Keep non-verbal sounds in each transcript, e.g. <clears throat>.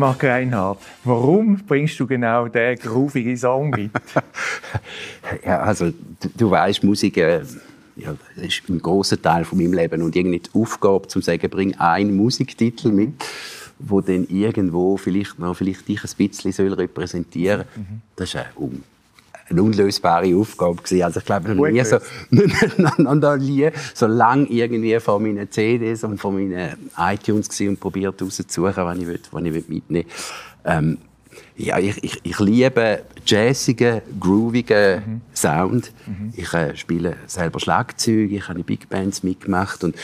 Marc Reinhardt, warum bringst du genau diesen groovigen Song <laughs> mit? ja, also du, du weißt, Musik äh, ja, ist ein großer Teil von meinem Leben und irgendwie die Aufgabe, zu sagen, bring einen Musiktitel mit, wo dann irgendwo vielleicht noch vielleicht dich ein bisschen soll repräsentieren. soll. Mhm. Das ist ein eine unlösbare Aufgabe gewesen. Also ich glaube, <laughs> noch nie so, noch nie so lange irgendwie von meinen CDs und von meinen iTunes gewesen und probiert rauszusuchen, was ich, will, was ich will mitnehmen ähm, ja, ich, ich, ich liebe jazzigen, groovigen mhm. Sound. Mhm. Ich äh, spiele selber Schlagzeug, ich habe in Big Bands mitgemacht und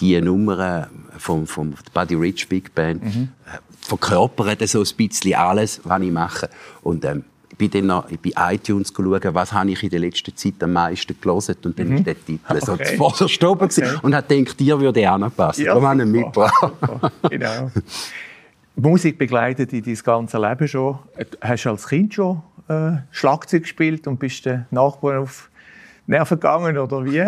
die Nummern vom, vom Buddy Rich Big Band mhm. äh, verkörpern so ein bisschen alles, was ich mache. Und ähm, bin dann noch bei iTunes schauen, was habe ich in der letzten Zeit am meisten gelesen und dann mhm. ist der Titel okay. so zuvorderst oben okay. und hat gedacht, dir würde er anpassen. Ja, Darum habe ich mitgebracht. Genau. Musik begleitet dich dein ganze Leben schon. Hast du als Kind schon äh, Schlagzeug gespielt und bist den Nachbarn auf Nerven gegangen oder wie?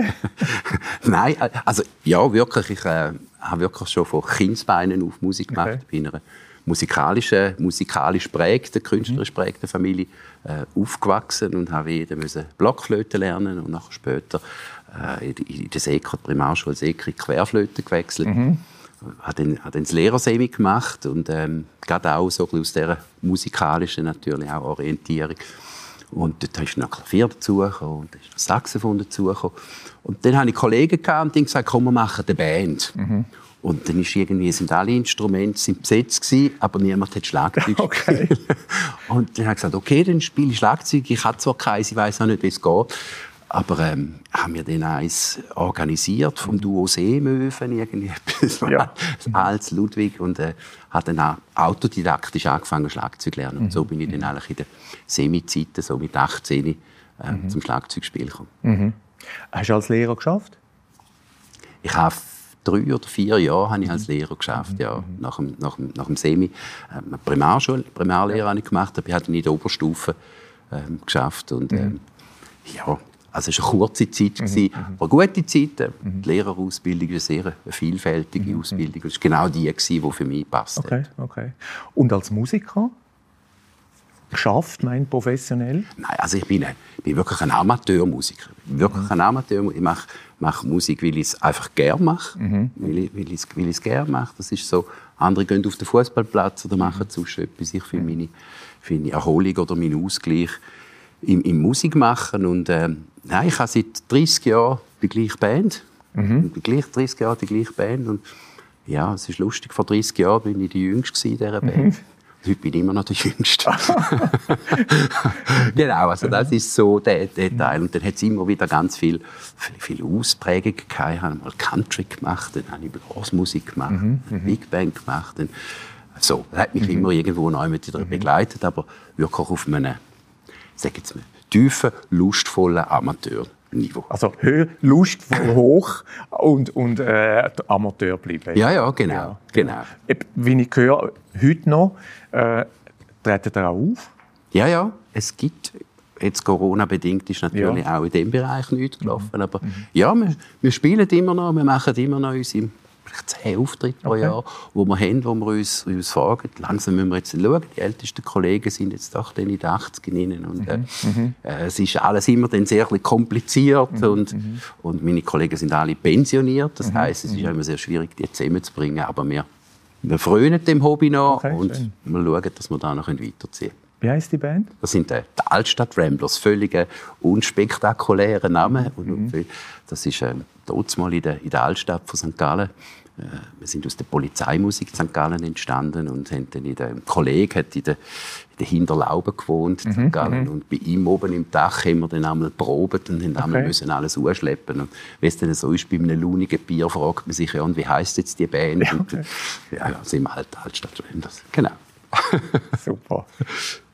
<laughs> Nein, also ja, wirklich. Ich äh, habe wirklich schon von Kindsbeinen auf Musik gemacht. Okay. Bin einer musikalischen, musikalisch prägten, künstlerisch prägten Familie äh, aufgewachsen und habe jeder müssen Blockflöte lernen und nachher später äh, in, in der Seko, Primarschule Sekri Querflöte gewechselt. Mhm. Hat dann, hat dann das Lehrersemi gemacht und ähm, gerade auch so aus dieser musikalischen natürlich auch Orientierung. Und dort ist noch Klavier dazugekommen und ist noch Saxophon dazugekommen. Und dann hatte ich Kollegen und die gesagt, komm, wir machen eine Band. Mhm. Und dann ist irgendwie, sind alle Instrumente sind besetzt gewesen, aber niemand hat Schlagzeug <laughs> okay. gespielt. <laughs> Und dann habe ich gesagt, okay, dann spiele ich Schlagzeug. Ich habe zwar keins, ich weiß auch nicht, wie es geht. Aber ähm, haben wir dann eins organisiert vom Duo Seemöwen, irgendwie <laughs> ja. als Ludwig und äh, hat dann auch autodidaktisch angefangen Schlagzeug zu lernen. Und so bin ich dann eigentlich in der Semi-Zeit, so mit 18, äh, mhm. zum Schlagzeugspiel gekommen. Mhm. Hast du als Lehrer geschafft? Ich habe drei oder vier Jahre habe ich als Lehrer geschafft, ja, nach dem, nach dem, nach dem Semi. Ähm, Primarschule, Primarlehre habe ich gemacht, aber ich habe in der Oberstufe ähm, geschafft und ähm, ja, also es war eine kurze Zeit, mhm, mhm. aber eine gute Zeit. Mhm. Die Lehrerausbildung ist eine sehr vielfältige mhm. Ausbildung. Es war genau die, die für mich passt okay, okay. Und als Musiker? Geschafft, mein professionell? Nein, also ich bin, ich bin wirklich ein Amateurmusiker. Wirklich mhm. ein Amateur. Ich mache, mache Musik, weil ich es einfach gerne mache. Mhm. Weil ich, weil ich, weil ich es gerne mache. Das ist so, andere gehen auf den Fußballplatz oder machen mhm. sonst etwas. Ich für meine, für meine Erholung oder meinen Ausgleich im, im Musik machen. Und äh, nein, ich habe seit 30 Jahren die gleiche Band. Mhm. Die gleich 30 Jahre die gleiche Band. Und ja, es ist lustig, vor 30 Jahren bin ich die Jüngste in dieser Band. Heute bin ich immer noch der Jüngste. <laughs> <laughs> genau, also das ist so der, der Teil. Und dann hat es immer wieder ganz viel, viel, viel Ausprägung gehabt. Ich habe mal Country gemacht, dann habe ich Blasmusik gemacht, mhm, mhm, Big Band gemacht. Dann, so, das hat mich mhm. immer irgendwo neu mit wieder mhm. begleitet, aber wirklich auf einem, sag jetzt mal, tiefen, lustvollen Amateur. Niveau. Also lustvoll <laughs> hoch und, und äh, Amateur bleiben. Ja, ja, genau. Ja. genau. Wie ich höre, heute noch, äh, treten ihr auch auf? Ja, ja, es gibt, jetzt Corona-bedingt ist natürlich ja. auch in diesem Bereich nichts gelaufen, mhm. aber mhm. ja, wir, wir spielen immer noch, wir machen immer noch unsere vielleicht zehn Auftritte pro okay. Jahr, wo wir haben, wo wir uns, uns fragen. Langsam müssen wir jetzt schauen. Die ältesten Kollegen sind jetzt doch in den 80 ern und äh, mhm. mhm. äh, es ist alles immer dann sehr kompliziert mhm. und, mhm. und meine Kollegen sind alle pensioniert. Das mhm. heißt, es ist immer sehr schwierig, die zusammenzubringen. Aber wir, wir freuen dem Hobby noch okay, und schön. wir schauen, dass wir da noch weiterziehen können. Wie heißt die Band? Das sind äh, die Altstadt Ramblers, völlig unspektakuläre Namen. Mhm. Das ist äh, mal in der, in der Altstadt von St. Gallen äh, wir sind aus der Polizeimusik St. Gallen entstanden und haben dann in der, ein Kollege hat in der, in der Hinterlaube gewohnt mhm, St. Gallen mhm. und bei ihm oben im Dach haben wir dann einmal probiert und haben okay. einmal müssen alles ausschleppen und wenn es dann so ist, bei einem launigen Bier fragt man sich ja, und wie heißt jetzt die Band? Ja, okay. und, ja, ja sind wir halt Altstadt Renders. Genau. Super. <laughs>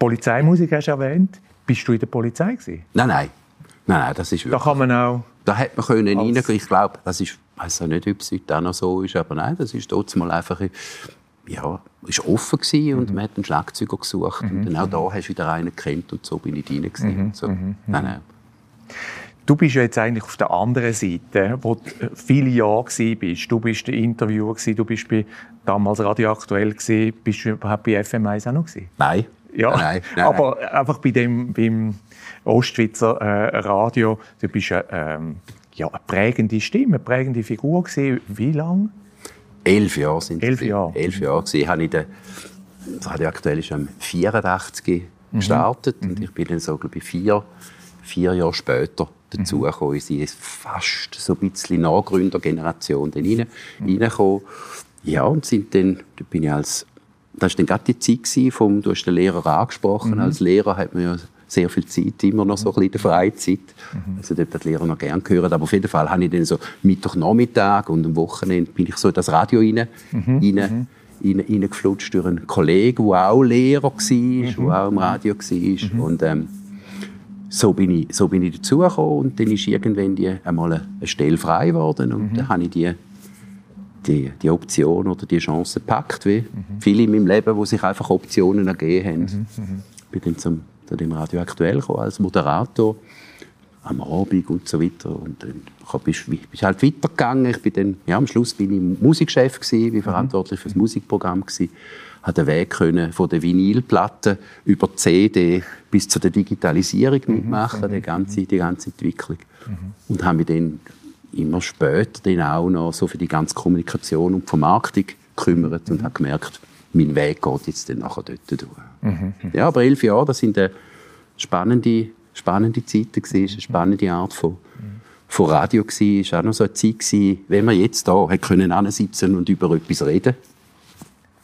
Polizeimusik hast du erwähnt. Bist du in der Polizei gewesen? Nein, nein. Nein, nein, das ist wirklich... Da kann man auch... Da hätte man können reingehen. Ich glaube, das ist weiß auch nicht, ob es heute auch noch so ist, aber nein, das ist trotzdem mal einfach, ja, ist offen gewesen und mhm. man hat einen Schlagzeuger gesucht mhm. und dann auch da hast du wieder einen gekannt und so bin ich rein mhm. so. Mhm. Nein, nein. Du bist ja jetzt eigentlich auf der anderen Seite, wo du viele Jahre bist. Du bist der Interviewer du bist bei damals radioaktuell gewesen. Bist du überhaupt bei FM1 auch noch gewesen? Nein. Ja, nein, nein, aber nein. einfach bei dem beim Ostschweizer äh, Radio, du bist ja, ähm, ja eine prägende Stimme, eine prägende Figur gewesen. Wie lange? Elf Jahre sind Elf Jahre. Elf Jahre gewesen. Habe ich den, Radio aktuell ist am 84 mhm. gestartet mhm. und ich bin dann so glaube ich vier, vier Jahre später dazugekommen. Mhm. Sie ist fast so ein bisschen Nachgründergeneration dann rein, mhm. reingekommen. Ja, und sind dann, da bin ich als, das war dann gerade die Zeit vom, du hast den Lehrer angesprochen, mhm. als Lehrer hat man ja sehr viel Zeit, immer noch so ein bisschen Freizeit. Mhm. Also dort hat die Lehrer noch gerne gehört. Aber auf jeden Fall habe ich dann so Mittwochnachmittag und am Wochenende bin ich so in das Radio rein, mhm. rein, mhm. rein, reingeflutscht durch einen Kollegen, der auch Lehrer war, mhm. der auch im Radio war. Mhm. Und ähm, so bin ich, so bin ich dazugekommen und dann ist irgendwann die, einmal eine Stelle frei geworden und mhm. dann habe ich die, die, die Option oder die Chance gepackt, wie mhm. viele in meinem Leben, wo sich einfach Optionen ergeben haben. Mhm. mhm. Ich bin dann zum, zu dem Radio Aktuell gekommen, als Moderator am Abend und so weiter und dann bist ich halt weitergegangen. Ich bin dann, ja, am Schluss bin ich Musikchef gewesen, bin verantwortlich für das Musikprogramm gewesen hat den Weg können von der Vinylplatte über die CD bis zu der Digitalisierung mhm. mitmachen, mhm. die, ganze, die ganze Entwicklung. Mhm. Und habe mich dann immer später dann auch noch so für die ganze Kommunikation und Vermarktung gekümmert mhm. und habe gemerkt, mein Weg geht jetzt dann nachher dort durch. Mhm. Ja, aber elf Jahre, das sind eine spannende, spannende Zeiten gewesen, eine spannende Art von, von Radio gewesen. Es war auch noch so eine Zeit gewesen, wenn wir jetzt da können sitzen und über etwas reden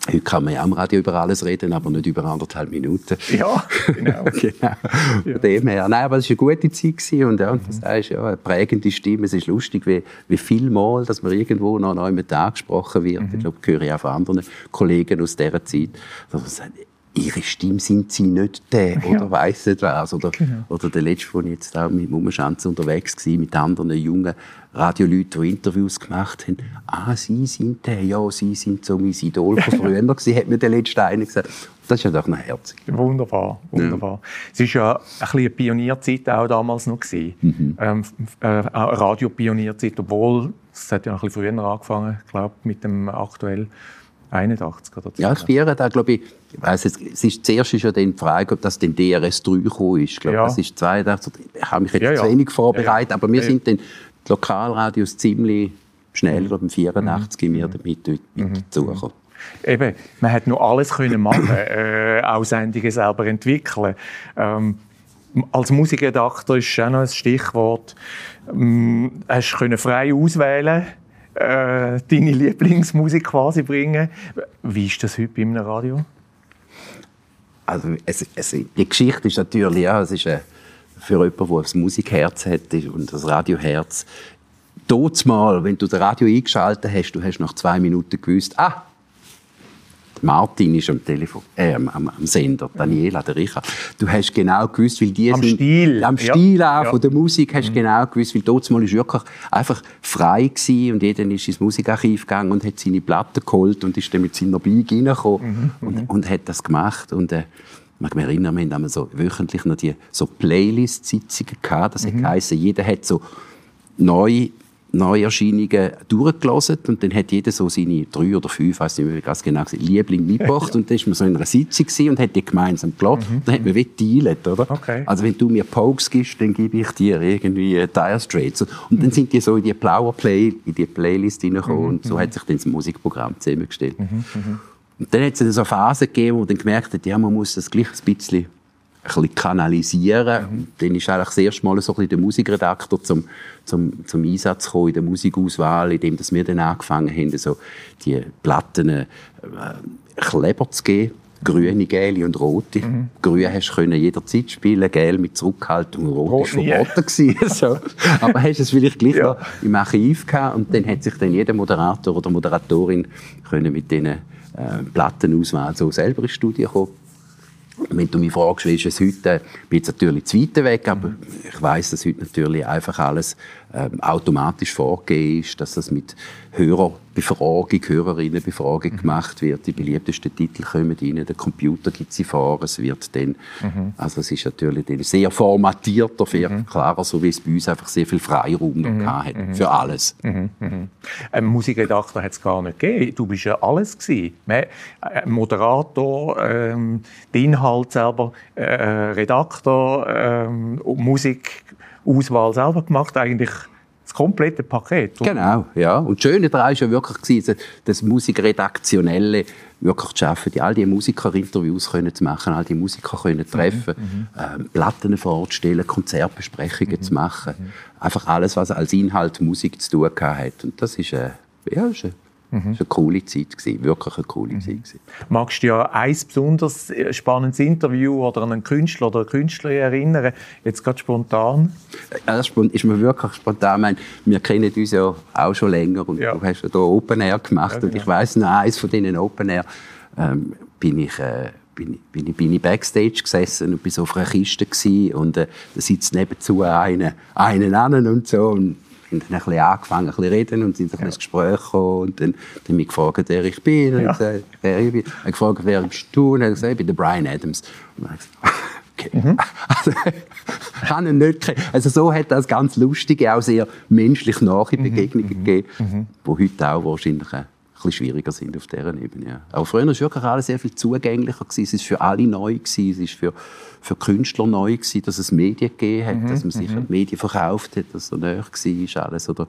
Heute kann man ja am Radio über alles reden, aber nicht über anderthalb Minuten. Ja, genau. <laughs> genau. Ja. Von dem her. Nein, aber es war eine gute Zeit gewesen und, ja, und das heißt, ja, eine prägende Stimme. Es ist lustig, wie, wie viel Mal, dass man irgendwo noch neu mit angesprochen wird. Mhm. Ich glaube, höre ich auch von anderen Kollegen aus dieser Zeit. Dass man sagt, ihre Stimme sind sie nicht der oder ja. weiss nicht was. Oder, genau. oder der letzte, ich jetzt auch mit Mummenschanz unterwegs war, mit anderen jungen Radioleuten, die Interviews gemacht haben. Ah, sie sind der, ja, sie sind so mein Idol von <laughs> früher gewesen, hat mir der letzte eine gesagt. Das ist ja doch noch herzig. Wunderbar, wunderbar. Ja. Es war ja ein bisschen eine Pionierzeit auch damals noch. Mhm. Ähm, äh, eine Radio-Pionierzeit, obwohl es hat ja ein bisschen früher angefangen, glaube mit dem aktuell 81 oder so. Ja, ich spiele da, glaube ich, ich weiss jetzt, es ist, zuerst ist ja dann die Frage, ob das den DRS 3 gekommen ist. Ich glaube, ja. das ist 82. Ich habe mich jetzt ja, ja. zu wenig vorbereitet, aber wir sind dann die Lokalradios ziemlich schnell, mhm. glaube 84 mhm. wir damit mit mhm. dazugekommen. Eben, man hat noch alles können machen, äh, auch Sendungen selber entwickeln. Ähm, als Musikredakteur ist auch noch ein Stichwort. Ähm, hast du frei auswählen äh, deine Lieblingsmusik quasi bringen. Wie ist das heute bei einem Radio? Also es, es, die Geschichte ist natürlich, ja, es ist eine, für jemanden, der ein Musikherz hat und das Radioherz. Mal, wenn du das Radio eingeschaltet hast, du hast nach zwei Minuten gewusst, ah, Martin ist am Telefon, äh, am, am, Sender, Daniela, der Richard. Du hast genau gewusst, weil die am sind, Stil, am Stil ja. auch von der Musik hast mhm. genau gewusst, weil dort mal ist wirklich einfach frei gewesen und jeder ist ins Musikarchiv gegangen und hat seine Platten geholt und ist dann mit seiner Bike reingekommen mhm. und, mhm. und hat das gemacht und äh, ich kann mich erinnern, wir haben so wöchentlich noch die so Playlist-Sitzungen gehabt. Das mhm. hat jeder hat so neu Neuerscheinungen durchgelassen und dann hat jeder so seine drei oder fünf, weiß nicht mehr ganz genau, Liebling mitgebracht <laughs> und dann war man so in einer Sitzung und hat die gemeinsam gelassen. Mhm. Dann hat man wie dealt, oder? Okay. Also wenn du mir Pokes gibst, dann gebe ich dir irgendwie Dire Straits und dann sind die so in die Flower Play, in die Playlist hineingekommen mhm. und so hat sich dann das Musikprogramm zusammengestellt. Mhm. mhm. Und dann hat es so eine Phase gegeben, wo man dann gemerkt hat, ja, man muss das gleich ein bisschen bisschen kanalisieren. Mhm. Dann ist eigentlich das erste Mal so ein bisschen der Musikredakteur zum, zum, zum Einsatz gekommen in der Musikauswahl, indem wir dann angefangen haben, so die Platten äh, Kleber zu geben. Grüne, gelbe und rote. Mhm. Grün hast du jederzeit spielen, gelb mit Zurückhaltung, rot, rot war verboten. <laughs> So. <laughs> Aber hast es vielleicht gleich ja. im Archiv gehabt und dann hat sich dann jeder Moderator oder Moderatorin können mit diesen äh, Plattenauswahl so selber ins Studio kommen wenn du mich fragst, wie ist es heute, bin ich natürlich zu weg, aber ich weiß, dass heute natürlich einfach alles ähm, automatisch vorgegeben ist, dass das mit Hörer Befragung, Hörerinnenbefragung mhm. gemacht wird. Die beliebtesten Titel kommen rein, der Computer gibt sie vor, es wird dann, mhm. also es ist natürlich dann sehr formatierter, viel mhm. klarer, so wie es bei uns einfach sehr viel Freiraum mhm. noch hat, mhm. für alles. Mhm. Mhm. Ein Musikredakteur hat es gar nicht gegeben. Du bist ja alles gewesen. Moderator, ähm, der Inhalt selber, äh, Redakteur, ähm, Musikauswahl selber gemacht, eigentlich komplette Paket. Oder? Genau, ja. Und das Schöne daran war ja wirklich, das, Musikredaktionelle wirklich zu schaffen, die, all die Musikerinterviews können zu machen, all die Musiker können mhm, treffen, mhm. ähm, Platten vorzustellen, Konzertbesprechungen mhm. zu machen. Mhm. Einfach alles, was als Inhalt Musik zu tun hat. Und das ist, äh, ja, ist eine Mhm. Das war eine coole Zeit, gewesen, wirklich eine coole mhm. Zeit. Gewesen. Magst du dir ein besonders äh, spannendes Interview oder an einen Künstler oder eine Künstlerin erinnern? Jetzt gerade spontan? Ja, das ist mir wirklich spontan. meine, wir kennen uns ja auch schon länger und ja. du hast ja hier Open Air gemacht ja, genau. und ich weiss noch, eines von diesen Open Air ähm, bin ich... Äh, bin ich, bin, ich, bin ich Backstage gesessen und bin so auf einer Kiste gewesen, und äh, da sitzt nebenzu einer, einen an und so und haben dann ein bisschen angefangen, ein bisschen reden und sind ein ja. ins Gespräch gekommen und dann, dann mich gefragt, wer ich bin. Und ja. gesagt, wer ich bin. Ich gefragt, wer bist du? Und er hat gesagt, ich bin der Brian Adams. Und dann gesagt, <laughs> okay. Mhm. Also, <laughs> kann ihn nicht kennen. Also so hat das ganz lustige, auch sehr menschlich nahe mhm. Begegnungen mhm. gegeben, mhm. wo heute auch wahrscheinlich bisschen schwieriger sind auf dieser Ebene. Ja. Aber früher war wirklich alles sehr viel zugänglicher. Gewesen. Es war für alle neu, gewesen. es war für, für Künstler neu, gewesen, dass es Medien gegeben hat, mhm. dass man sich mhm. Medien verkauft hat, dass es so näher war alles. Oder,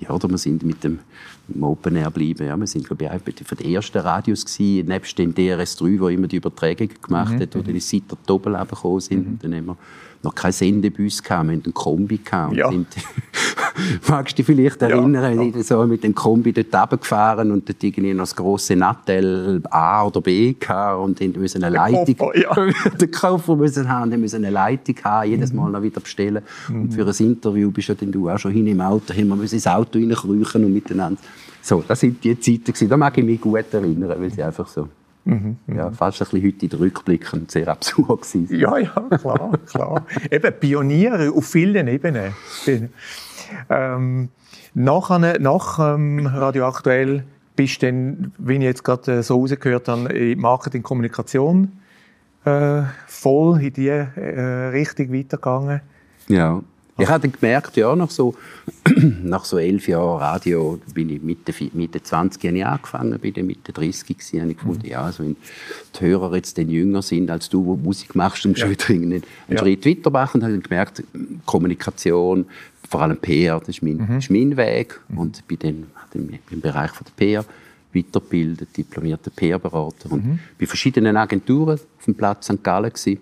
ja, oder wir sind mit dem, dem Open Air geblieben. Ja, wir sind, glaube ich, von den ersten Radios gewesen, nebst dem DRS3, wo immer die Übertragung gemacht mhm. hat, wo mhm. dann seit der Doppel gekommen sind. Mhm. Dann haben wir noch kein Sendebus gehabt, wir hatten einen Kombi gehabt. Ja. <laughs> Magst du dich vielleicht erinnern, ja, ja. so mit dem Kombi dort runtergefahren und dort irgendwie noch das grosse Nattel A oder B gehabt und dann müssen eine Leitung, Koffer, ja. <laughs> den Koffer müssen haben, dann müssen eine Leitung haben, jedes Mal noch wieder bestellen. Mhm. Und für ein Interview bist ja dann du auch schon hin im Auto, haben wir ins Auto reinkriechen und miteinander. So, das sind die Zeiten gewesen. Da mag ich mich gut erinnern, weil sie einfach so Mhm, ja, fast ein bisschen heute in den Rückblicken sehr absurd gewesen. Ja, ja, klar, klar. Eben Pioniere auf vielen Ebenen. Ähm, nach, nach ähm, Radio Aktuell bist du dann, wie ich jetzt gerade äh, so rausgehört habe, in Marketing Kommunikation äh, voll in diese äh, Richtung weitergegangen. Ja. Ich habe gemerkt, ja, nach so, <clears throat> nach so elf Jahren Radio bin ich Mitte, Mitte 20 Jahre angefangen, bin dann Mitte 30 gewesen, habe ich gefunden, mhm. ja, also wenn die Hörer jetzt dann jünger sind als du, wo Musik machst, dann ja. schon wieder einen, ja. Schritt weiter machen. Dann habe ich gemerkt, Kommunikation, vor allem PR, das ist mein, mhm. ist mein Weg. Mhm. Und bin dann im, im Bereich von der PR weitergebildet, diplomierter PR-Berater und mhm. bei verschiedenen Agenturen auf dem Platz St. Gallen gewesen.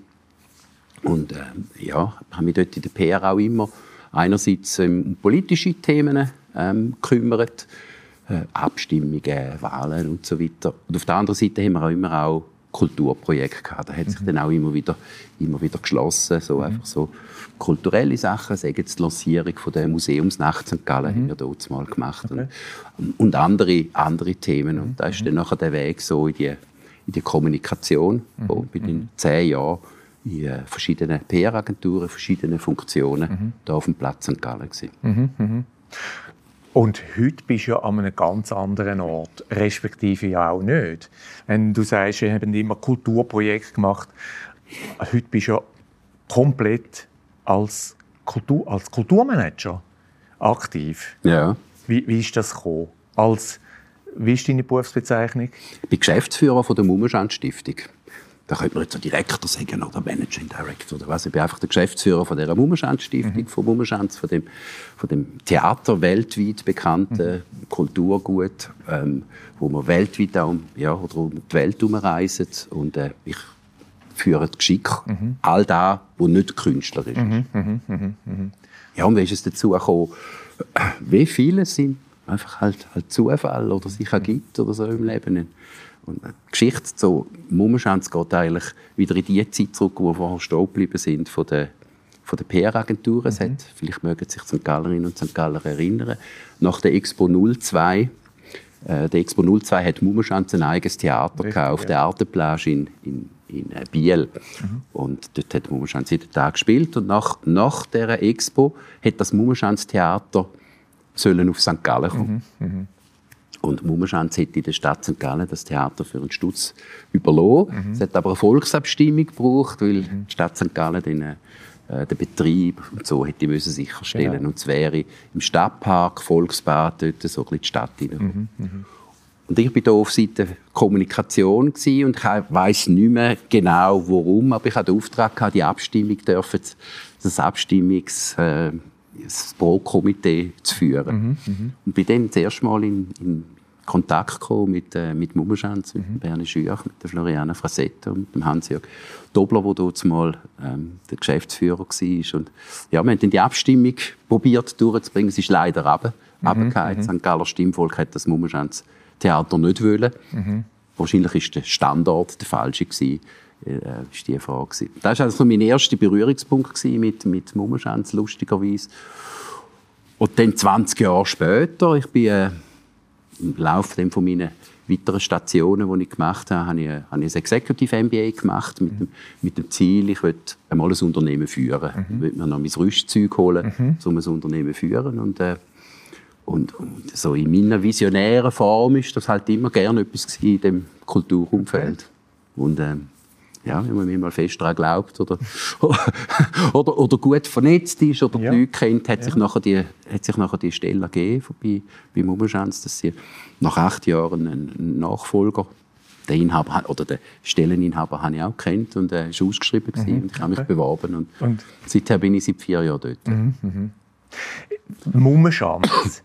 Und äh, ja, habe mich dort in der PR auch immer einerseits ähm, um politische Themen ähm, gekümmert, äh, Abstimmungen, Wahlen und so weiter. Und auf der anderen Seite haben wir auch immer auch Kulturprojekte gehabt. Da hat sich mhm. dann auch immer wieder, immer wieder geschlossen, so mhm. einfach so kulturelle Sachen, sagen jetzt die Lancierung von der Museumsnacht St. Gallen mhm. haben wir dort mal gemacht okay. und, und, andere, andere Themen. Und da ist mhm. dann nachher der Weg so in die, in die Kommunikation, mhm. wo bei den zehn Jahren in äh, verschiedenen PR-Agenturen, verschiedenen Funktionen mhm. da auf dem Platz St. Gallen Mhm, mhm. Und heute bist du ja an einem ganz anderen Ort, respektive ja auch nicht. Wenn du sagst, wir haben immer Kulturprojekte gemacht, heute bist du ja komplett als, Kultur, als Kulturmanager aktiv. Ja. Wie, wie ist das gekommen? Als, wie ist deine Berufsbezeichnung? Ich bin Geschäftsführer von der Mummenschand Stiftung da könnte man jetzt so Direktor sagen oder Managing Director oder was. Ich bin einfach der Geschäftsführer von der Mummenschanz-Stiftung, mhm. von Mummenschanz, von dem, von dem Theater weltweit bekannten mhm. Kulturgut, ähm, wo man weltweit auch, ja, oder um die Welt herumreisen und äh, ich führe das Geschick, mhm. all das, was nicht Künstler ist. Mhm. Mhm. Mhm. Ja, und wie ist es dazu gekommen? Wie viele sind einfach halt, halt Zufall oder sich ergibt oder so im Leben. Und die Geschichte zu Mummenschanz geht eigentlich wieder in die Zeit zurück, wo wir vorher stehen geblieben sind von der, von der PR-Agentur. Mhm. vielleicht mögen sich St. Gallerinnen und St. Galler erinnern, nach der Expo 02 äh, der Expo 02 hat Mummenschanz ein eigenes Theater Richtig, gehabt, auf ja. der Arteplage in, in, in äh, Biel. Mhm. Und dort hat Mummenschanz jeden Tag gespielt. Und nach, nach dieser Expo hat das Mummenschanz-Theater auf St. Gallen kommen. Mhm. Mhm. Und Mummenschanz hätte in der Stadt St. Gallen das Theater für einen Stutz überlassen. Mhm. Es hat aber eine Volksabstimmung gebraucht, weil mhm. die Stadt St. Gallen den, äh, den Betrieb und so hätte müssen sicherstellen genau. Und es wäre im Stadtpark, Volksbad, dort so ein bisschen die Stadt mhm. mhm. Und ich war da auf Seite Kommunikation und ich weiß nicht mehr genau warum, aber ich hatte den Auftrag gehabt, die Abstimmung dürfen, das Abstimmungs äh, das Pro-Komitee zu führen. Mhm, mh. Und bin dann das erste Mal in, in Kontakt gekommen mit, äh, mit Mummenschanz, mit mhm. Bernie Schürch, mit der Floriana Frassetto und dem Hans-Jörg Dobler, der dort mal ähm, der Geschäftsführer war. Und ja, wir haben dann die Abstimmung probiert durchzubringen. Es ist leider runter, mhm, runtergefallen. Mhm. St. Galler Stimmvolk hat das Mummenschanz Theater nicht wollen. Mhm. Wahrscheinlich war der Standort der falsche gewesen. Äh, ist die Frage. Gewesen. Das war also mein erster Berührungspunkt mit, mit Mummenschanz, lustigerweise. Und dann 20 Jahre später, ich bin äh, im Laufe von meinen weiteren Stationen, die ich gemacht habe, habe ich, habe ich ein Executive MBA gemacht mit, dem, mit dem Ziel, ich will einmal ein Unternehmen führen. Mhm. Ich will mir noch mein Rüstzeug holen, mhm. um ein Unternehmen zu führen. Und, äh, und, und, so in meiner visionären Form ist das halt immer gerne etwas in dem Kulturumfeld. Und äh, ja, wenn man mal fest daran glaubt oder, <laughs> oder, oder gut vernetzt ist oder ja. die Leute kennt, hat, ja. sich nachher die, hat sich nachher die Stelle gegeben bei, bei Mummenschanz, dass sie nach acht Jahren einen Nachfolger den Inhaber oder den Stelleninhaber habe ich auch kennt und er äh, ist ausgeschrieben mhm. und ich habe mich okay. beworben und, und, seither bin ich seit vier Jahren dort. Mhm. Mhm. Mummenschanz,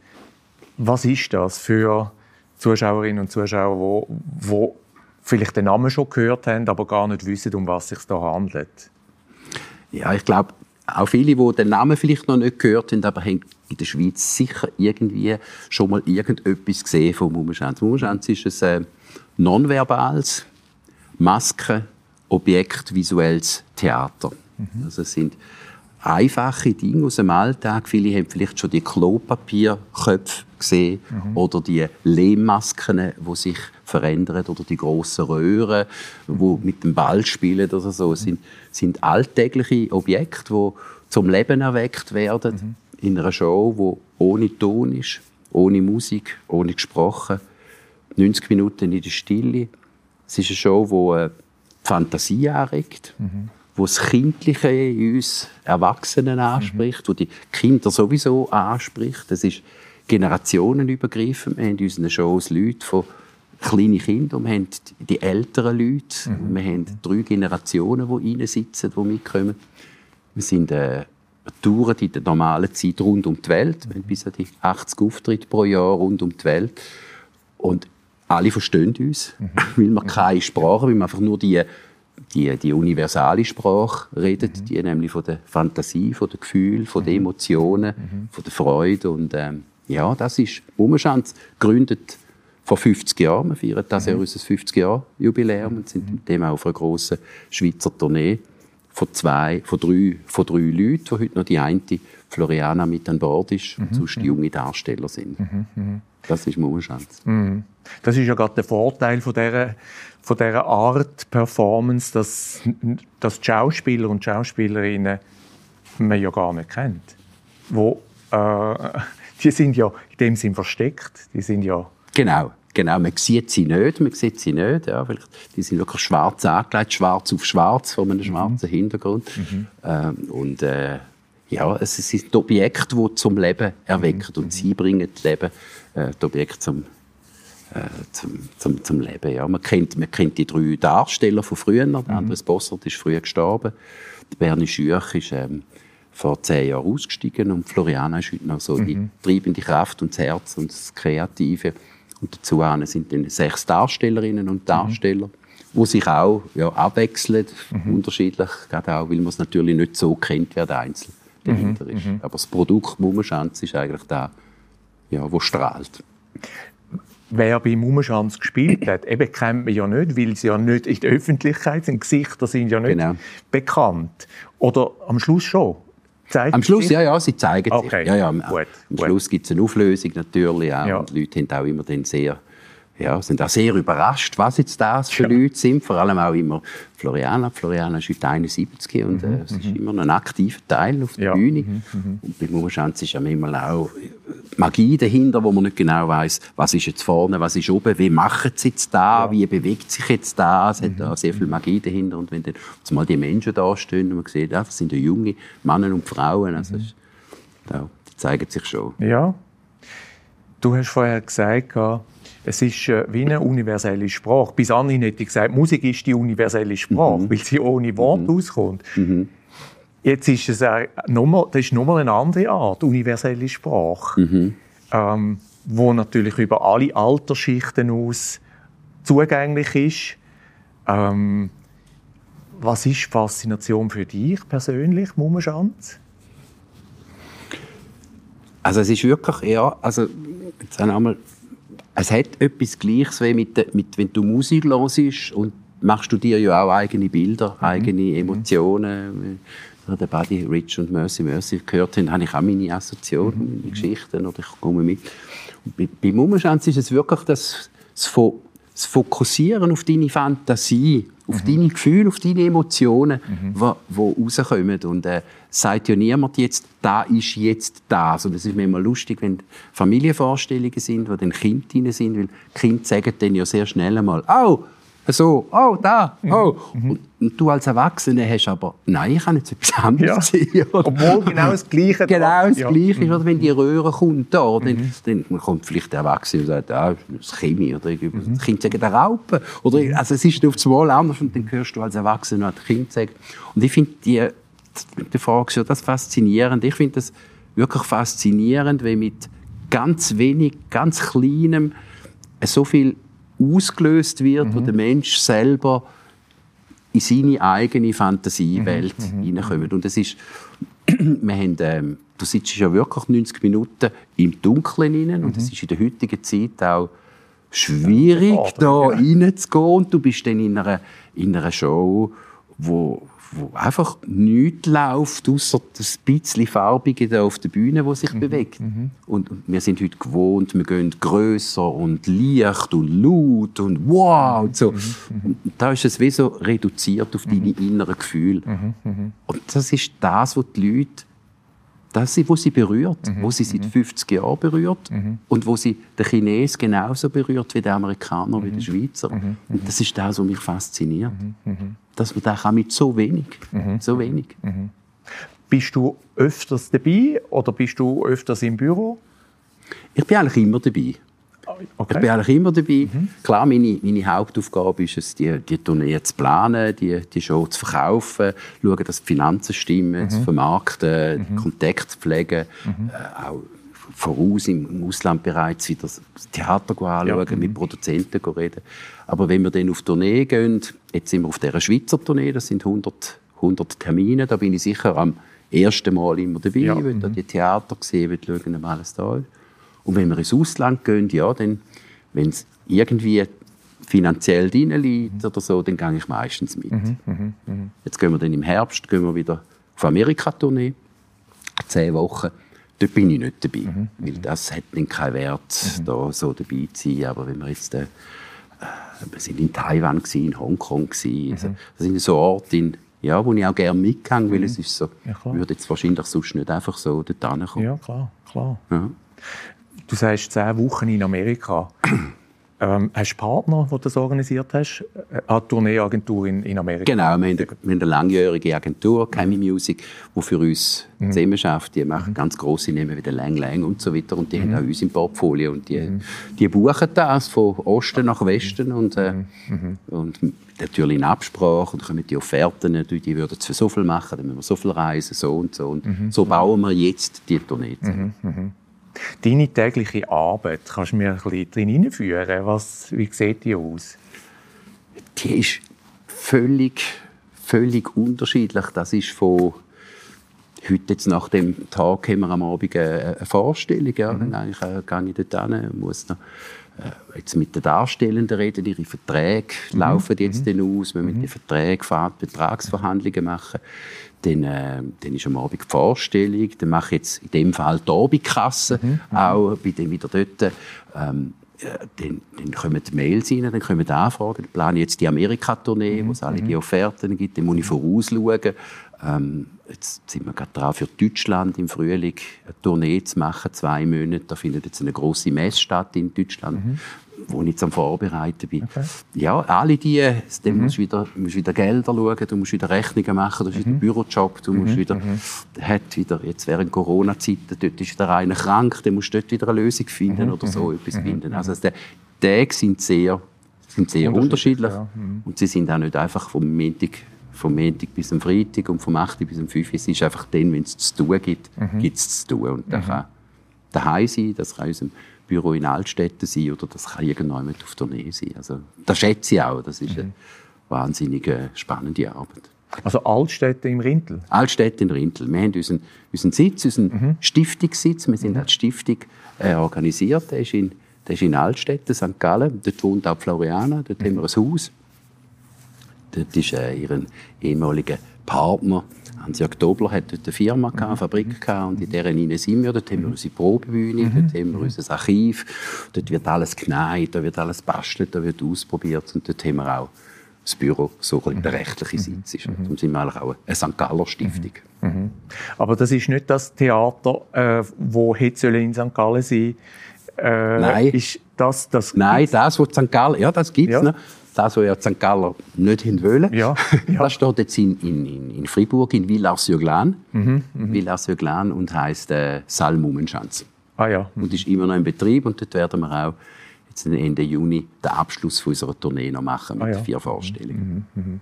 was ist das für Zuschauerinnen und Zuschauer, wo, wo vielleicht den Namen schon gehört haben, aber gar nicht wissen, um was es sich da handelt? Ja, ich glaube, auch viele, die den Namen vielleicht noch nicht gehört haben, aber haben in der Schweiz sicher irgendwie schon mal irgendetwas gesehen von Mummenschanz. Mummenschanz ist ein äh, nonverbales, Masken, Objekt, visuelles Theater. Mhm. Also es sind einfache Dinge aus dem Alltag. Viele haben vielleicht schon die Klopapierköpfe gesehen mhm. oder die Lehmmasken, die sich verändern oder die grossen Röhren, wo mit dem Ball spielen oder so. Es sind, sind alltägliche Objekte, die zum Leben erweckt werden mhm. in einer Show, die ohne Ton ist, ohne Musik, ohne gesprochen, 90 Minuten in der Stille. Es ist eine Show, die äh, die Fantasie anregt. Mhm wo das Kindliche in uns Erwachsenen anspricht, mhm. wo die Kinder sowieso anspricht. Das ist generationenübergreifend. Wir haben in unseren Shows Leute von kleinen Kindern, wir haben die älteren Leute, mhm. wir haben drei Generationen, die reinsitzen, die mitkommen. Wir sind äh, touren in der normalen Zeit rund um die Welt. Wir haben bis an die 80 Auftritte pro Jahr rund um die Welt. Und alle verstehen uns, mhm. <laughs> weil wir keine Sprache, weil wir einfach nur die die, die universale Sprache redet, mhm. die nämlich von der Fantasie, von den Gefühlen, von den mhm. Emotionen, mhm. von der Freude. Und ähm, ja, das ist Umschanz, gegründet vor 50 Jahren. Wir feiern das Jahr mhm. unser 50-Jahr-Jubiläum und sind mit dem auch auf einer grossen Schweizer Tournee von zwei, von drei, von drei Leuten, wo heute noch die eine Floriana mit an Bord ist und mhm. sonst junge Darsteller sind. Mhm. Das ist Mummenschanz. Mhm. Das ist ja gerade der Vorteil von dieser, von dieser Art Performance, dass, dass Schauspieler und Schauspielerinnen man ja gar nicht kennt. Wo, äh, die sind ja in dem Sinn versteckt. Die sind ja genau. Genau, man sieht sie nicht, man sieht sie nicht. Ja, vielleicht, die sind wirklich schwarz angelegt, schwarz auf schwarz, von einem mhm. schwarzen Hintergrund. Mhm. Ähm, und äh, ja, es sind Objekte, die zum Leben erwecken. Mhm. Und sie bringen das Leben, äh, das Objekt zum, äh, zum, zum, zum Leben. Ja, man, kennt, man kennt die drei Darsteller von früher. Mhm. Andres Bossert ist früher gestorben. Bernie Schürch ist ähm, vor zehn Jahren ausgestiegen und Floriana ist heute noch so mhm. die treibende Kraft und das Herz und das Kreative. Und dazu sind dann sechs Darstellerinnen und Darsteller. Mhm wo sich auch ja, abwechseln, mhm. unterschiedlich, gerade auch, weil man es natürlich nicht so kennt, wer der Einzelne dahinter mhm. ist. Mhm. Aber das Produkt Mummenschanz ist eigentlich da, ja, wo strahlt. Wer bei Mummenschanz gespielt hat, eben kennt man ja nicht, weil sie ja nicht in der Öffentlichkeit sind. Gesichter sind ja nicht genau. bekannt. Oder am Schluss schon? Zeigen am Schluss, sich? ja, ja, sie zeigen okay. sich. Ja, ja, am, gut, am Schluss gibt es eine Auflösung natürlich auch. Ja. Und die Leute haben auch immer dann sehr ja, sind auch sehr überrascht, was jetzt das für ja. Leute sind. Vor allem auch immer Floriana. Floriana ist heute 71 und äh, mhm, es ist mhm. immer noch ein aktiver Teil auf der ja. Bühne. Mhm, mhm. Und bei Murschanz ist ja immer auch Magie dahinter, wo man nicht genau weiß, was ist jetzt vorne, was ist oben, wie machen sie jetzt da, ja. wie bewegt sich jetzt da. Es hat da sehr viel Magie dahinter. Und wenn dann mal die Menschen da stehen und man sieht, das sind ja junge Männer und Frauen, also mhm. ist, ja, die zeigen sich schon. Ja. Du hast vorher gesagt, es ist äh, wie eine universelle Sprache. Bis anhin hätte ich gesagt, Musik ist die universelle Sprache, mhm. weil sie ohne Wort mhm. auskommt. Mhm. Jetzt ist es auch nochmal, das ist nochmal eine andere Art, universelle Sprache, mhm. ähm, wo natürlich über alle Altersschichten aus zugänglich ist. Ähm, was ist Faszination für dich persönlich, Mummenschanz? Also es ist wirklich, ja, also jetzt einmal es hat etwas Gleiches, wie mit, mit, wenn du Musik hörst und machst du dir ja auch eigene Bilder, mhm. eigene Emotionen. Mhm. Der Buddy Rich und Mercy Mercy gehört haben, habe ich auch meine Assoziationen, mhm. meine Geschichten oder ich komme mit. Und bei, bei Mummenschanz ist es wirklich das, das das Fokussieren auf deine Fantasie, auf mhm. deine Gefühle, auf deine Emotionen, mhm. rauskommen. Und äh, sagt ja niemand jetzt, da ist jetzt das. Und es ist mir immer lustig, wenn Familienvorstellungen sind, wo dann Kinder drin sind, weil Kinder sagen dann ja sehr schnell einmal, oh, so, oh, da, mhm. oh. Mhm. Und, du als Erwachsener hast aber, nein, ich kann jetzt etwas anderes ja. sehen. <laughs> Obwohl genau das Gleiche Genau das ja. Gleiche ist, oder wenn die Röhre kommt da, dann, mhm. dann kommt vielleicht der Erwachsene und sagt, ah, das ist Chemie, oder mhm. das Kind sagt, der Raupen. Oder, also es ist auf das Mal anders und dann hörst du als Erwachsener, das Kind sagt. Und ich finde die, die Frage so das faszinierend. Ich finde das wirklich faszinierend, weil mit ganz wenig, ganz kleinem so viel ausgelöst wird, mhm. wo der Mensch selber in seine eigene Fantasiewelt mhm. mhm. hineinkommt. Und das ist, <clears throat> wir haben, ähm, du sitzt ja wirklich 90 Minuten im Dunkeln hinein mhm. und es ist in der heutigen Zeit auch schwierig, ja, da ja. reinzugehen und du bist dann in einer, in einer Show, wo wo einfach nichts läuft, außer das bisschen Farbige da auf der Bühne, wo sich mhm. bewegt. Mhm. Und, und, wir sind heute gewohnt, wir gehen grösser und Licht und laut und wow und so. Mhm. mhm. Und da ist es wie so reduziert auf deine mhm. inneren Gefühle. Und das ist das, was die Leute das ist, wo sie berührt, mhm. wo sie seit 50 mhm. Jahren berührt mhm. und wo sie den Chinesen genauso berührt wie der Amerikaner, mhm. wie der Schweizer. Mhm. Und das ist das, was mich fasziniert, mhm. dass man das mit so wenig, so wenig. Bist du öfters dabei oder bist du öfters im Büro? Ich bin eigentlich immer dabei. Okay. Ich bin eigentlich immer dabei. Mhm. Klar, meine, meine Hauptaufgabe ist es, die, die Tournee zu planen, die, die Show zu verkaufen, schauen, dass die Finanzen stimmen, mhm. zu vermarkten, mhm. Kontakt zu pflegen, mhm. äh, auch voraus im Ausland bereits wieder das Theater anschauen, ja. mit. Produzenten reden. Aber wenn wir dann auf Tournee gehen, jetzt sind wir auf dieser Schweizer Tournee, das sind 100, 100 Termine, da bin ich sicher am ersten Mal immer dabei, ja. will mhm. die Theater sehen, will schauen, ob alles da ist. Und wenn wir ins Ausland gehen, ja, dann, wenn es irgendwie finanziell drin liegt oder so, dann gehe ich meistens mit. Mhm, mh, mh. Jetzt gehen wir dann im Herbst gehen wir wieder auf Amerika-Tournee, zehn Wochen. Dort bin ich nicht dabei, mhm, weil das hat dann keinen Wert, mhm. da so dabei zu sein. Aber wenn wir jetzt äh, wir sind in Taiwan gewesen, in Hongkong gewesen, also, das sind so Orte, in, ja, wo ich auch gerne mitgehe, weil es ist so, ja, würde jetzt wahrscheinlich sonst nicht einfach so dort kommen. Ja, klar, klar. Ja. Du sagst zehn Wochen in Amerika. <clears throat> Ähm, hast du Partner, die das organisiert hast? Äh, eine Tourneeagentur in, in Amerika? Genau, wir haben, eine, wir haben eine langjährige Agentur, Chemi Music, die für uns mhm. zusammen schafft. Die machen mhm. ganz grosse Namen wie der Lang Lang und so weiter. Und die mhm. haben auch uns im Portfolio. Und die, mhm. die buchen das von Osten nach Westen. Und, äh, mhm. Mhm. und natürlich in Absprache. Und kommen die Offerten, die, die würden für so viel machen, dann müssen wir so viel reisen, so und so. Und so bauen wir jetzt die Tournee zusammen. Deine tägliche Arbeit, kannst du mir ein bisschen drin hineinführen? Was, wie sieht die aus? Die ist völlig, völlig unterschiedlich. Das ist von heute jetzt nach dem Tag haben wir am Abend eine, Vorstellung. Ja. Mhm. Dann eigentlich, äh, gehe ich dort hin, muss noch äh, jetzt mit den Darstellenden reden, ihre Verträge mhm. laufen jetzt mhm. aus, wir müssen mhm. die Verträge, Betragsverhandlungen machen. Dann, äh, dann ist am Abend die Vorstellung, dann mache ich jetzt in dem Fall die Abendkasse, mhm. mhm. auch bin dann wieder dort. Ähm, dann, dann kommen die Mails rein, dann kommen die Anfragen. Ich plane jetzt die Amerika-Tournee, mhm. wo es alle die Offerten gibt. Dann muss ich vorausschauen. Ähm, jetzt sind wir gerade dran, für Deutschland im Frühling eine Tournee zu machen, zwei Monate. Da findet jetzt eine große Messe statt in Deutschland. Mhm wo ich jetzt am Vorbereiten bin. Okay. Ja, alle die, dann mhm. musst du wieder, musst wieder Gelder schauen, du musst wieder Rechnungen machen, du hast mhm. wieder Bürojob, du musst mhm. wieder, mhm. hat wieder, jetzt während Corona-Zeiten, dort ist der eine krank, dann musst du dort wieder eine Lösung finden mhm. oder so mhm. etwas finden. Also die Tage sind sehr, sind sehr unterschiedlich, ja. und sie sind auch nicht einfach vom Montag vom Montag bis am Freitag und vom 8. bis am 5. Es ist einfach dann, wenn es zu tun gibt, gibt es zu tun. Und das kann daheim sein, das kann unserem Büro in Altstädten sein oder das kann irgendjemand auf der Nähe sein. Also, das schätze ich auch. Das ist eine mhm. wahnsinnig äh, spannende Arbeit. Also Altstädte im Rintel? Altstädte in Rintel. Wir haben unseren, unseren Sitz, unseren mhm. Stiftungssitz. Wir sind mhm. als Stiftung äh, organisiert. Der ist, in, der ist in Altstädte, St. Gallen. Dort wohnt auch Floriana. Dort mhm. haben wir ein Haus. Dort ist äh, ihr ehemaliger Partner Hans-Jörg Dobler hat dort eine Firma, gehabt, eine Fabrik gehabt, und in deren sind wir. Dort haben wir mhm. unsere Probebühne, mhm. dort haben wir unser Archiv, dort wird alles geneigt, da wird alles bastelt, da wird ausprobiert und dort haben wir auch das Büro, so ein der rechtliche Sitz ist. Und sind wir eigentlich auch eine St. Galler Stiftung. Mhm. Aber das ist nicht das Theater, äh, wo hätte in St. Gallen sein äh, Nein. Ist das, das Nein, das, was St. Gallen, ja, das gibt es. Ja das, was ja St. Galler nicht wollen. Ja, <laughs> ja. Das steht jetzt in, in, in Fribourg, in Villars-sur-Glane. Mhm, mhm. Villars-sur-Glane und heisst äh, Salmumenschanz. Ah ja. Mhm. Und ist immer noch in Betrieb und dort werden wir auch jetzt Ende Juni den Abschluss unserer Tournee noch machen mit ah, ja. vier Vorstellungen. Mhm, mhm.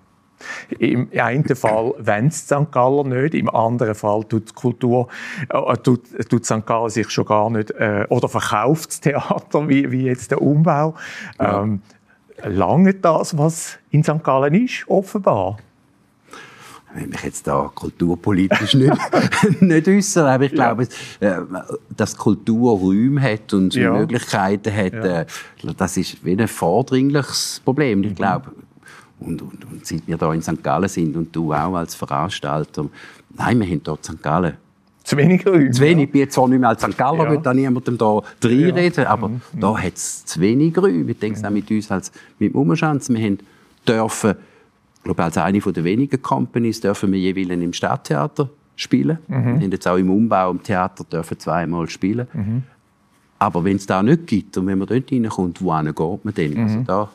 Im einen Fall es St. Galler nicht, im anderen Fall tut die Kultur, äh, tut, tut St. Gallen sich schon gar nicht, äh, oder verkauft das Theater, wie, wie jetzt der Umbau. Ja. Ähm, lange das, was in St. Gallen ist, offenbar? Ich will mich jetzt da kulturpolitisch nicht, <laughs> nicht äußern, aber ich glaube, ja. Äh, dass Kultur Räume hat und ja. Möglichkeiten hat, ja. Äh, das ist wie ein vordringliches Problem. Ich mhm. glaube, und, und, und seit wir da in St. Gallen sind und du auch als Veranstalter, nein, wir haben dort St. Gallen zu wenig Räume. Zu wenig. Ich bin jetzt zwar nicht mehr als St. Galler, ja. will da niemandem da reinreden, ja. aber mhm. da hat es zu wenig Räume. Ich denke mhm. auch mit uns als mit Umschanz. Wir haben dürfen, ich glaube, als eine der wenigen Companies dürfen wir jeweils im Stadttheater spielen. Mhm. Wir haben jetzt auch im Umbau im Theater dürfen zweimal spielen. Mhm. Aber wenn es da nicht gibt und wenn man dort reinkommt, wohin geht man denn? Also mhm. da,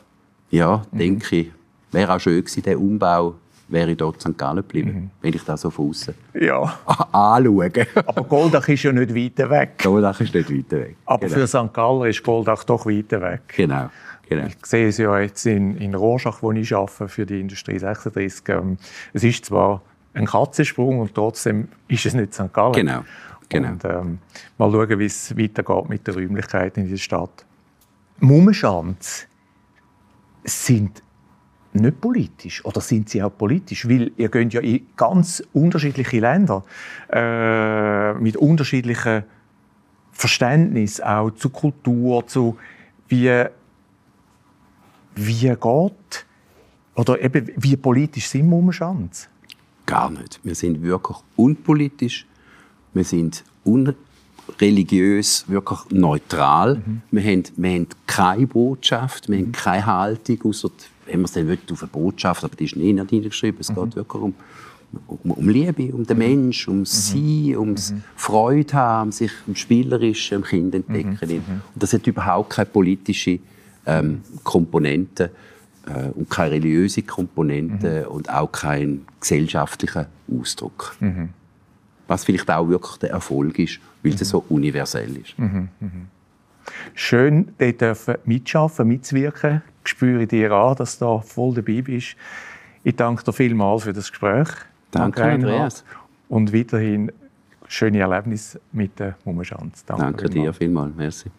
ja, mhm. denke ich, wäre auch schön gewesen, der Umbau wäre ich dort in St. Gallen geblieben, mhm. wenn ich das so von außen ja. <laughs> anschaue. Aber Goldach ist ja nicht weit weg. Goldach ist nicht weit weg. Aber genau. für St. Gallen ist Goldach doch weit weg. Genau. Genau. Ich sehe es ja jetzt in, in Rorschach, wo ich arbeite, für die Industrie 36. Ähm, es ist zwar ein Katzensprung und trotzdem ist es nicht St. Gallen. Genau. genau. Und, ähm, mal schauen, wie es weitergeht mit der Räumlichkeit in dieser Stadt. Mummenschanz sind nicht politisch oder sind sie auch politisch? Weil ihr geht ja in ganz unterschiedliche Länder äh, mit unterschiedlichen Verständnis auch zu Kultur, zu wie wie geht oder eben wie politisch sind wir Schanz? Gar nicht. Wir sind wirklich unpolitisch. Wir sind unreligiös, wirklich neutral. Mhm. Wir, haben, wir haben keine Botschaft, wir haben keine Haltung, außer wenn man es dann auf eine Botschaft, aber die ist nicht niedergeschrieben, es mhm. geht wirklich um, um, um, Liebe, um den Mensch, um mhm. Sie, um mhm. Freude haben, um sich um Spielerische, um Kind entdecken. Mhm. mhm. Und das hat überhaupt keine politische ähm, Komponente äh, und keine religiöse Komponente mhm. und auch keinen gesellschaftlichen Ausdruck. Mhm. Was vielleicht auch wirklich der Erfolg ist, weil es so universell ist. Schön, dort mitschaffen, mitzuwirken spüre dir an, dass du da voll dabei bist. Ich danke dir vielmals für das Gespräch. Danke, Andreas. Und weiterhin schöne Erlebnisse mit der Mummenschanz. Danke, danke dir vielmals. Merci.